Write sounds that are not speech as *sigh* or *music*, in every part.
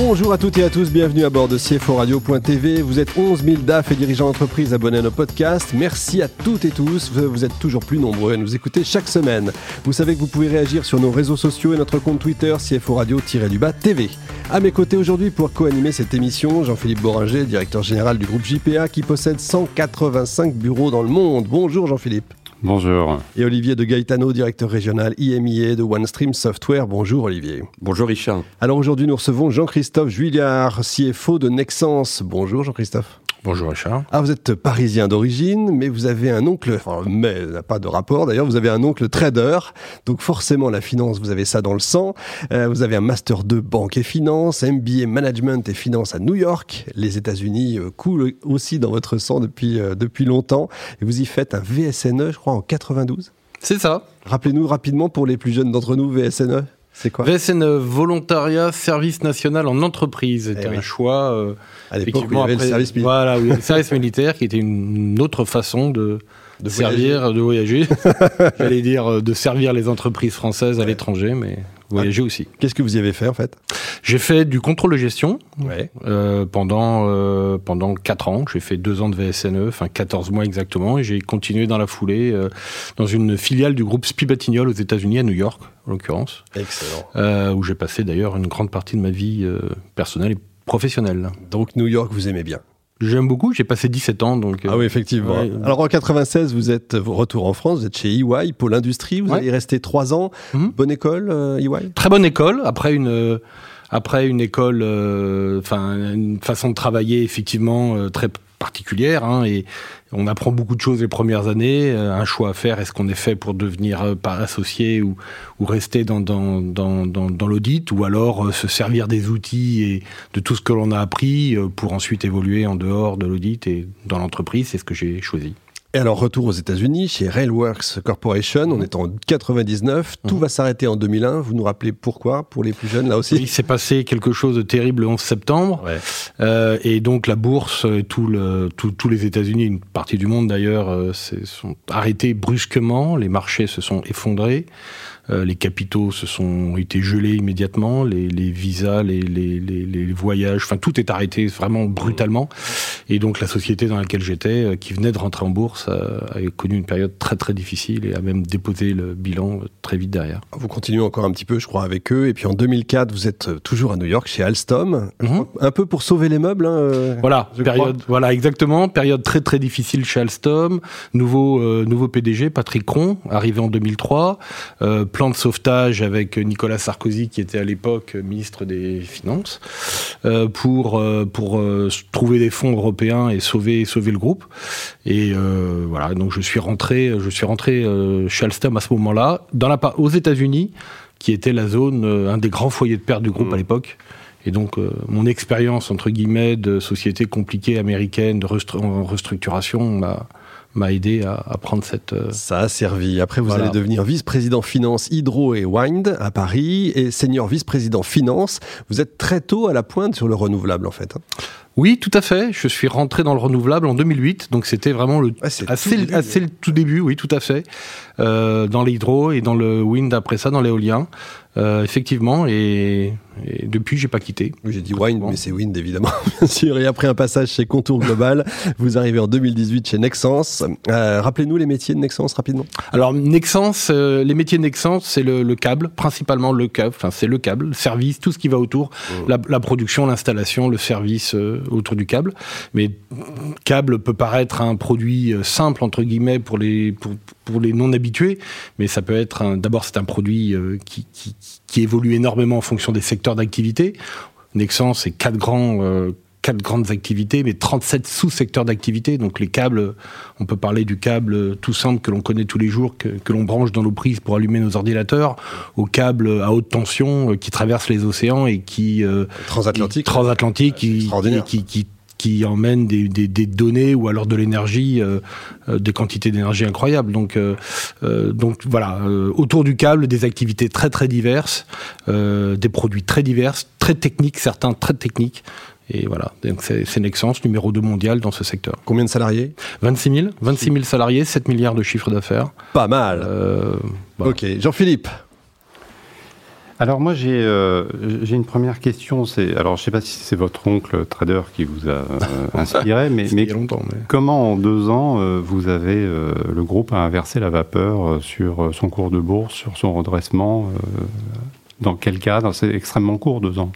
Bonjour à toutes et à tous, bienvenue à bord de CFO Vous êtes 11 000 DAF et dirigeants d'entreprise abonnés à nos podcasts. Merci à toutes et tous, vous êtes toujours plus nombreux à nous écouter chaque semaine. Vous savez que vous pouvez réagir sur nos réseaux sociaux et notre compte Twitter CFO Radio-du-bas TV. À mes côtés aujourd'hui pour co-animer cette émission, Jean-Philippe Boringer, directeur général du groupe JPA qui possède 185 bureaux dans le monde. Bonjour Jean-Philippe. Bonjour. Et Olivier de Gaetano, directeur régional IMIA de OneStream Software. Bonjour Olivier. Bonjour Richard. Alors aujourd'hui nous recevons Jean-Christophe Juillard, CFO de Nexence. Bonjour Jean-Christophe. Bonjour Richard. Ah, vous êtes parisien d'origine, mais vous avez un oncle, enfin, mais n'a pas de rapport d'ailleurs, vous avez un oncle trader, donc forcément la finance, vous avez ça dans le sang. Euh, vous avez un master 2 banque et finance, MBA management et finance à New York. Les États-Unis euh, coulent aussi dans votre sang depuis, euh, depuis longtemps. Et vous y faites un VSNE, je crois, en 92 C'est ça. Rappelez-nous rapidement pour les plus jeunes d'entre nous, VSNE. C'est quoi VSN Volontariat Service National en entreprise. C'était eh un choix. Euh, à l'époque, il y avait le service militaire. Voilà, oui, le service militaire qui était une autre façon de, de servir, de voyager. *laughs* J'allais dire euh, de servir les entreprises françaises à l'étranger, mais voyager aussi. Qu'est-ce que vous y avez fait en fait? J'ai fait du contrôle de gestion ouais. euh, pendant euh, pendant quatre ans. J'ai fait deux ans de VSNE, enfin 14 mois exactement, et j'ai continué dans la foulée euh, dans une filiale du groupe Spibatignol aux États-Unis, à New York en l'occurrence. Excellent. Euh, où j'ai passé d'ailleurs une grande partie de ma vie personnelle et professionnelle. Donc New York, vous aimez bien J'aime beaucoup, j'ai passé 17 ans. Donc, ah oui, effectivement. Alors en 96, vous êtes retour en France, vous êtes chez EY, Pôle Industrie, vous allez rester 3 ans. Mhm. Bonne école, euh, EY Très bonne école, après une, euh, après une école, euh, enfin une façon de travailler effectivement euh, très particulière hein, et on apprend beaucoup de choses les premières années. Euh, un choix à faire est-ce qu'on est fait pour devenir associé ou, ou rester dans, dans, dans, dans, l'audit ou alors se servir des outils et de tout ce que l'on a appris pour ensuite évoluer en dehors de l'audit et dans l'entreprise? C'est ce que j'ai choisi. Et alors, retour aux États-Unis, chez Railworks Corporation, on est en 99, tout mhm. va s'arrêter en 2001. Vous nous rappelez pourquoi, pour les plus jeunes, là aussi? Il s'est passé quelque chose de terrible le 11 septembre. Euh, et donc, la bourse, tout le, tous les États-Unis, une partie du monde d'ailleurs, euh, sont arrêtés brusquement. Les marchés se sont effondrés. Euh, les capitaux se sont été gelés immédiatement, les, les visas, les, les, les, voyages, enfin tout est arrêté vraiment brutalement. Et donc la société dans laquelle j'étais, euh, qui venait de rentrer en bourse, euh, a, connu une période très très difficile et a même déposé le bilan très vite derrière. Vous continuez encore un petit peu, je crois, avec eux. Et puis en 2004, vous êtes toujours à New York chez Alstom, mhm. un peu pour sauver les meubles. Hein, voilà, période, voilà exactement, période très très difficile chez Alstom. Nouveau nouveau PDG, Patrick Cron, arrivé en 2003 plan de sauvetage avec Nicolas Sarkozy, qui était à l'époque ministre des Finances, euh, pour, euh, pour euh, trouver des fonds européens et sauver, sauver le groupe. Et voilà, donc je suis rentré, je suis rentré chez Alstom à ce moment-là, dans la, aux États-Unis, qui était la zone, un des grands foyers de perte du groupe mmh. à l'époque. Et donc, mon expérience, entre guillemets, de société compliquée américaine, de restructuration, m'a m'a aidé à, prendre cette. Euh, Ça a servi. Après, vous allez devenir vice-président finance Hydro et Wind à Paris et senior vice-président finance. Vous êtes très tôt à la pointe sur le renouvelable, en fait. Hein. Oui, tout à fait. Je suis rentré dans le renouvelable en 2008, donc c'était vraiment le assez, assez le tout début, oui, tout à fait, euh, dans l'hydro et dans le wind après ça, dans l'éolien. Euh, effectivement, et, et depuis, j'ai pas quitté. j'ai dit Wind, mais c'est Wind évidemment, *laughs* bien sûr. Et après un passage chez Contour Global, *laughs* vous arrivez en 2018 chez Nexence. Euh, rappelez-nous les métiers de Nexence rapidement. Alors Nexence, euh, les métiers de Nexence, c'est le, le, câble, principalement le câble. Enfin, c'est le câble, le service, tout ce qui va autour, mmh. la, la, production, l'installation, le service euh, autour du câble. Mais câble peut paraître un produit simple entre guillemets pour les pour, les non habitués, mais ça peut être d'abord c'est un produit qui, qui qui évolue énormément en fonction des secteurs d'activité. Nexans, c'est quatre grands euh, quatre grandes activités, mais 37 sous-secteurs d'activité. Donc les câbles, on peut parler du câble tout simple que l'on connaît tous les jours, que, que l'on branche dans nos prises pour allumer nos ordinateurs, au câble à haute tension euh, qui traverse les océans et qui euh, transatlantique, transatlantique, qui, qui, qui, des, des, des, données ou alors de l'énergie, euh, euh des quantités d'énergie incroyables. Donc, euh, donc voilà, autour du câble, des activités très très diverses, des produits très divers, très techniques, certains très techniques. Et voilà, donc c'est Nexence, numéro 2 mondial dans ce secteur. Combien de salariés? 26 000, 26 000 salariés, 7 milliards de chiffre d'affaires. Pas mal. Euh, Ok, Jean-Philippe. Alors moi j'ai euh, j'ai une première question. C'est alors je sais pas si c'est votre oncle trader qui vous a euh, *laughs* inspiré, mais, mais, longtemps, mais, comment en deux ans euh, vous avez le groupe a inversé la vapeur sur son cours de bourse, sur son redressement Dans quel cadre C'est extrêmement court deux ans.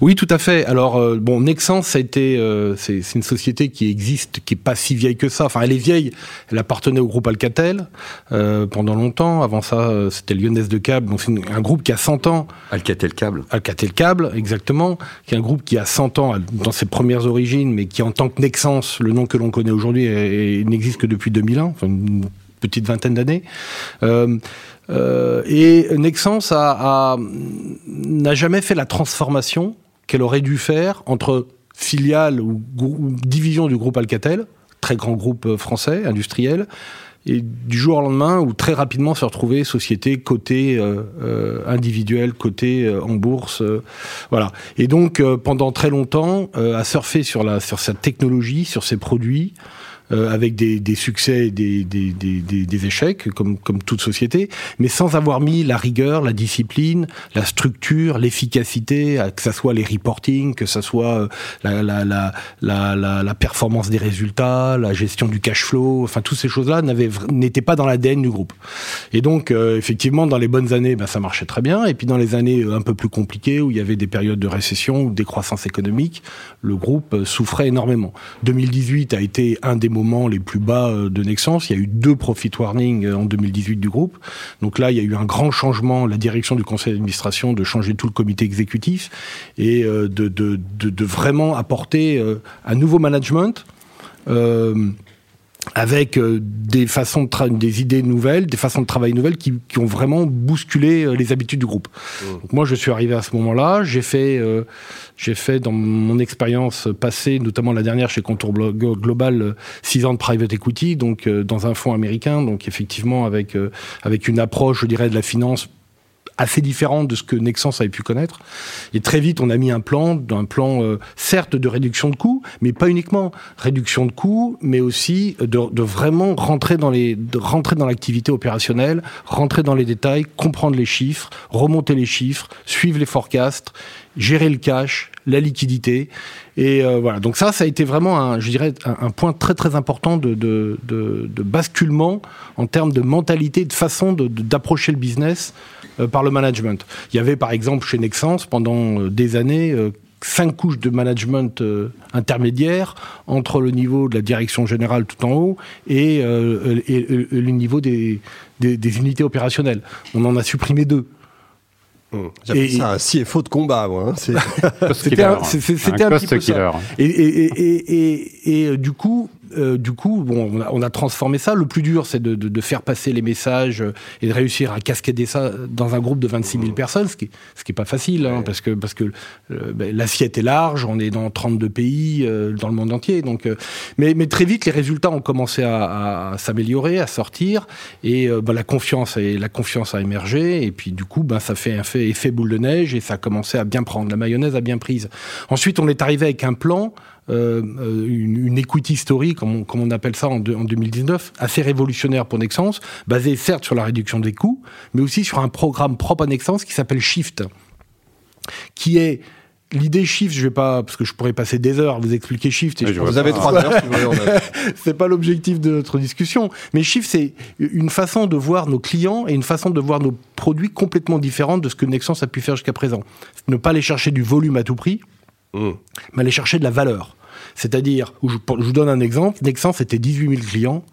Oui, tout à fait. Alors, euh, bon, Nexens, ça a été, euh, c'est une société qui existe, qui est pas si vieille que ça. Enfin, elle est vieille. Elle appartenait au groupe Alcatel euh, pendant longtemps. Avant ça, c'était Lyonnaise de Câble. Donc, c'est un groupe qui a 100 ans. Alcatel Câble. Alcatel Câble, exactement. Qui est un groupe qui a 100 ans dans ses premières origines, mais qui, en tant que Nexens, le nom que l'on connaît aujourd'hui, n'existe que depuis 2001. Enfin, une petite vingtaine d'années. Euh, et Nexens a, n'a jamais fait la transformation qu'elle aurait dû faire entre filiale ou, division du groupe Alcatel, très grand groupe français, industriel, et du jour au lendemain, ou très rapidement se retrouver société côté euh, euh individuelle, côté euh, en bourse, voilà. Et donc pendant très longtemps, à surfer sur la sur cette technologie, sur ses produits, euh, avec des, des, succès et des, des, des, échecs, comme, comme toute société, mais sans avoir mis la rigueur, la discipline, la structure, l'efficacité, que ça soit les reporting, que ça soit euh, la, la, la, la, performance des résultats, la gestion du cash flow, enfin toutes ces choses-là n'étaient pas dans l'ADN du groupe. Et donc, euh, effectivement, dans les bonnes années, ben, ça marchait très bien, et puis dans les années un peu plus compliquées, où il y avait des périodes de récession ou de décroissance économique, le groupe souffrait énormément. 2018 a été un des moments les plus bas euh, de Nexens. Il y a eu deux profit warnings euh, en 2018 du groupe. Donc là, il y a eu un grand changement, la direction du conseil d'administration, de changer tout le comité exécutif et euh, de, vraiment apporter un nouveau management. Avec des façons de des idées nouvelles, des façons de travailler nouvelles qui, qui ont vraiment bousculé les habitudes du groupe. Mmh. Donc moi, je suis arrivé à ce moment-là, j'ai fait euh, j'ai fait dans mon expérience passée, notamment la dernière chez Contour Global, six ans de private equity, donc euh, dans un fonds américain, donc effectivement avec euh, avec une approche, je dirais, de la finance assez différente de ce que Nexens avait pu connaître. Et très vite, on a mis un plan, un plan euh, certes de réduction de coûts, mais pas uniquement réduction de coûts, mais aussi de, de vraiment rentrer dans les, de rentrer dans l'activité opérationnelle, rentrer dans les détails, comprendre les chiffres, remonter les chiffres, suivre les forecasts, gérer le cash, la liquidité. Et euh, voilà. Donc ça, ça a été vraiment, un, je dirais, un, point très très important de, de, de, de, basculement en termes de mentalité, de façon d'approcher le business par le management. Il y avait par exemple chez Nexens pendant euh, des années euh, cinq couches de management intermédiaire entre le niveau de la direction générale tout en haut et, le niveau des, des, unités opérationnelles. On en a supprimé deux. Mmh. J'appelle ça un CFO de combat, moi. Hein. C'était un, petit peu ça. Et, et, et, du coup, euh, du coup, bon, on a, transformé ça. Le plus dur, c'est de, faire passer les messages euh, et de réussir à cascader ça dans un groupe de 26 000 personnes, ce qui, ce qui est pas facile, hein, parce que, parce que euh, ben, l'assiette est large, on est dans 32 pays dans le monde entier. Donc, mais, mais, très vite, les résultats ont commencé à, s'améliorer, à sortir, et ben, la confiance et la confiance a émergé, et puis du coup, ben, ça fait un fait, effet boule de neige, et ça a commencé à bien prendre. La mayonnaise a bien prise. Ensuite, on est arrivé avec un plan euh, une, equity story, comme on, comme on appelle ça en, en, 2019, assez révolutionnaire pour Nexens, basé certes sur la réduction des coûts, mais aussi sur un programme propre à Nexens qui s'appelle Shift, qui est L'idée Shift, je vais pas, parce que je pourrais passer des heures à vous expliquer Shift. Et vous avez trois heures, *laughs* *laughs* c'est pas l'objectif de notre discussion. Mais Shift, c'est une façon de voir nos clients et une façon de voir nos produits complètement différente de ce que Nexens a pu faire jusqu'à présent. Ne pas aller chercher du volume à tout prix, mais aller chercher de la valeur. C'est-à-dire, je, vous donne un exemple, Nexens c'était 18 000 clients.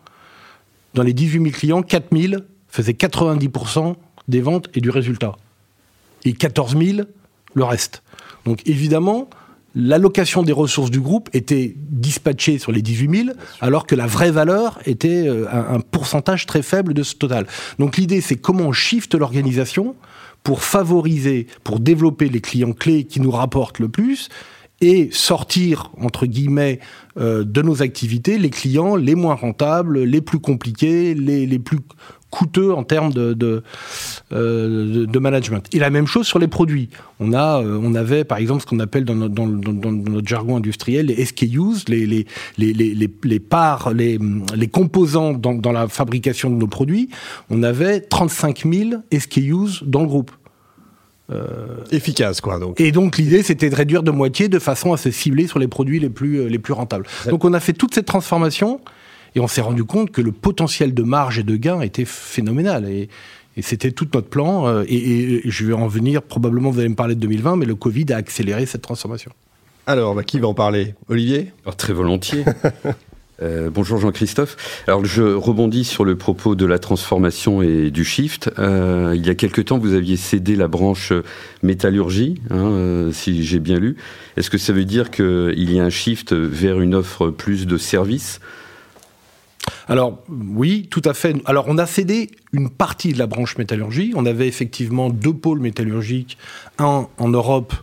Dans les 18 000 clients, 4 000 faisaient 90% des ventes et du résultat. Et 14 000, le reste. Donc évidemment, l'allocation des ressources du groupe était dispatchée sur les 18 000, alors que la vraie valeur était euh, un, pourcentage très faible de ce total. Donc l'idée, c'est comment on shift l'organisation pour favoriser, pour développer les clients clés qui nous rapportent le plus, et sortir, entre guillemets, euh, de nos activités les clients les moins rentables, les plus compliqués, les, les plus coûteux en termes de, de, euh, de, management. Et la même chose sur les produits. On, a, euh, on avait par exemple ce qu'on appelle dans notre, dans, dans, notre, jargon industriel les SKUs, les, les, les, les, les parts, les, les composants dans, dans la fabrication de nos produits. On avait 35 000 SKUs dans le groupe. Euh, Efficace, quoi. Donc. Et donc l'idée, c'était de réduire de moitié de façon à se cibler sur les produits les plus, les plus rentables. Donc on a fait toute cette transformation. Et on s'est rendu compte que le potentiel de marge et de gain était phénoménal. Et, c'était tout notre plan. Euh, et, je vais en venir, probablement vous allez me parler de 2020, mais le Covid a accéléré cette transformation. Alors, bah, qui va en parler? Olivier? Très volontiers. *laughs* Euh, bonjour Jean-Christophe. Alors je rebondis sur le propos de la transformation et du shift. Euh, il y a quelque temps, vous aviez cédé la branche métallurgie, hein, si j'ai bien lu. Est-ce que ça veut dire qu'il y a un shift vers une offre plus de services? Alors oui, tout à fait. Alors on a cédé une partie de la branche métallurgie. On avait effectivement deux pôles métallurgiques, un en Europe.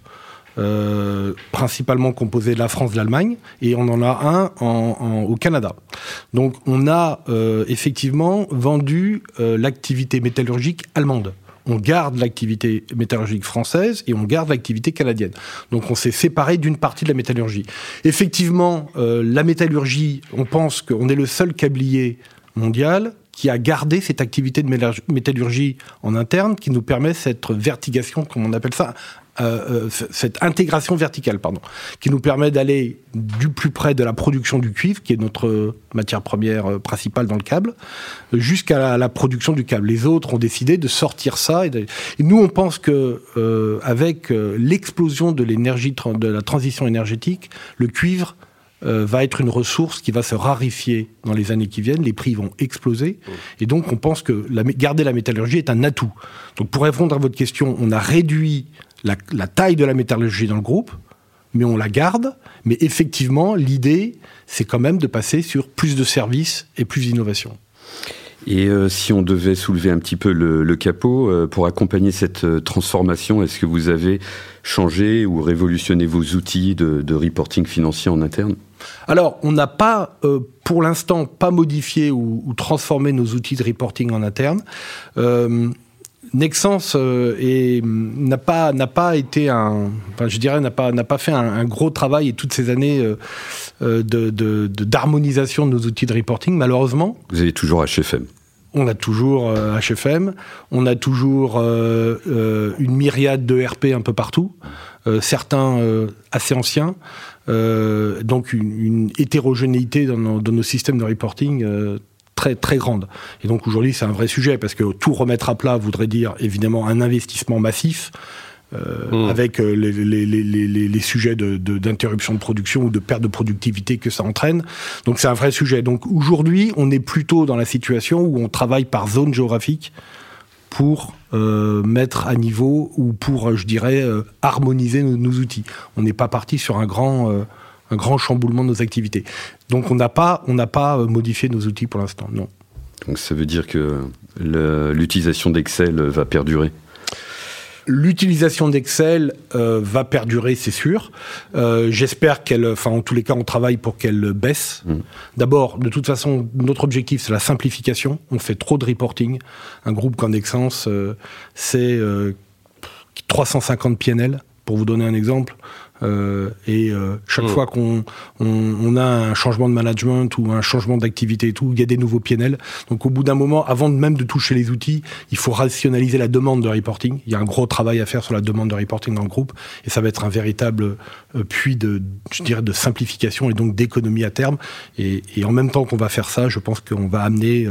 Euh, principalement composé de la France, de l'Allemagne, et on en a un au Canada. Donc on a euh, effectivement vendu euh, l'activité métallurgique allemande on garde l'activité métallurgique française et on garde l'activité canadienne. Donc on s'est séparé d'une partie de la métallurgie. Effectivement, euh, la métallurgie, on pense qu'on est le seul câblier mondial qui a gardé cette activité de métallurgie en interne, qui nous permet cette vertigation, comme on appelle ça, euh, euh, cette intégration verticale, pardon, qui nous permet d'aller du plus près de la production du cuivre, qui est notre matière première euh, principale dans le câble, jusqu'à la, production du câble. Les autres ont décidé de sortir ça. Et, nous, on pense que avec l'explosion de l'énergie, de la transition énergétique, le cuivre va être une ressource qui va se raréfier dans les années qui viennent, les prix vont exploser, et donc on pense que la, garder la métallurgie est un atout. Donc pour répondre à votre question, on a réduit la, taille de la métallurgie dans le groupe, mais on la garde. Mais effectivement, l'idée, c'est quand même de passer sur plus de services et plus d'innovation. Et euh, si on devait soulever un petit peu le, capot, euh, pour accompagner cette euh, transformation, est-ce que vous avez changé ou révolutionné vos outils de, reporting financier en interne? Alors, on n'a pas, pour l'instant, pas modifié ou, transformé nos outils de reporting en interne. Nexens euh, n'a pas n'a pas été un, enfin, je dirais n'a pas n'a pas fait un, gros travail et toutes ces années euh, euh, de d'harmonisation de, nos outils de reporting malheureusement. Vous avez toujours HFM. On a toujours HFM, on a toujours une myriade de RP un peu partout, certains assez anciens, donc une, hétérogénéité dans nos, dans nos, systèmes de reporting très très grande. Et donc aujourd'hui, c'est un vrai sujet parce que tout remettre à plat voudrait dire évidemment un investissement massif. Euh, mmh. avec euh, les, les, les, les, sujets d'interruption de, de, production ou de perte de productivité que ça entraîne. Donc c'est un vrai sujet. Donc aujourd'hui, on est plutôt dans la situation où on travaille par zone géographique pour euh, mettre à niveau ou pour, je dirais, euh, harmoniser nos, nos, outils. On n'est pas parti sur un grand euh, un grand chamboulement de nos activités. Donc on n'a pas, on pas modifié nos outils pour l'instant, non. Donc ça veut dire que l'utilisation d'Excel va perdurer? L'utilisation d'Excel euh, va perdurer, c'est sûr. Euh, j'espère qu'elle, enfin en tous les cas, on travaille pour qu'elle baisse. Mm. D'abord, de toute façon, notre objectif c'est la simplification. On fait trop de reporting. Un groupe comme Nexens, c'est 350 PNL. Pour vous donner un exemple, euh, et euh, chaque mm. fois qu'on on, a un changement de management ou un changement d'activité et tout, il y a des nouveaux PNL. Donc au bout d'un moment, avant même de toucher les outils, il faut rationaliser la demande de reporting. Il y a un gros travail à faire sur la demande de reporting dans le groupe et ça va être un véritable euh, puits de, je dirais, de simplification et donc d'économie à terme. Et, et, en même temps qu'on va faire ça, je pense qu'on va amener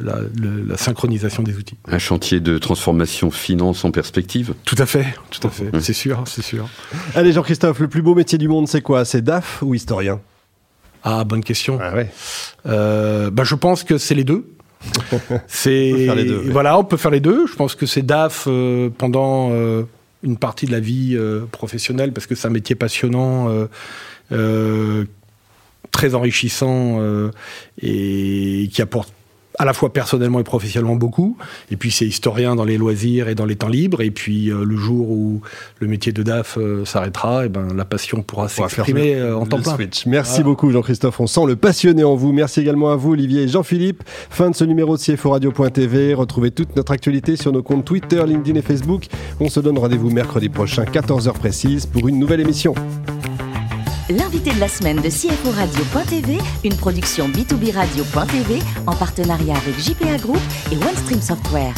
la, synchronisation des outils. Un chantier de transformation finance en perspective Tout à fait, tout à fait, mmh. c'est sûr, c'est sûr. Allez Jean-Christophe, le plus beau métier du monde, c'est quoi? C'est DAF ou historien? Ah, bonne question. Ah ouais. Euh, bah, je pense que c'est les deux. *laughs* c'est voilà, on peut faire les deux. Je pense que c'est DAF euh, pendant euh, une partie de la vie professionnelle parce que c'est un métier passionnant très enrichissant et qui apporte à la fois personnellement et professionnellement beaucoup. Et puis c'est historien dans les loisirs et dans les temps libres. Et puis le jour où le métier de DAF s'arrêtera, et ben la passion pourra s'exprimer en temps plein. Merci beaucoup Jean-Christophe. On sent le passionné en vous. Merci également à vous Olivier et Jean-Philippe. Fin de ce numéro de CFO Radio.tv. Retrouvez toute notre actualité sur nos comptes Twitter, LinkedIn et Facebook. On se donne rendez-vous mercredi prochain, 14h précise, pour une nouvelle émission. L'invité de la semaine de CFO Radio.tv, une production B2B Radio.tv en partenariat avec JPA Group et OneStream Software.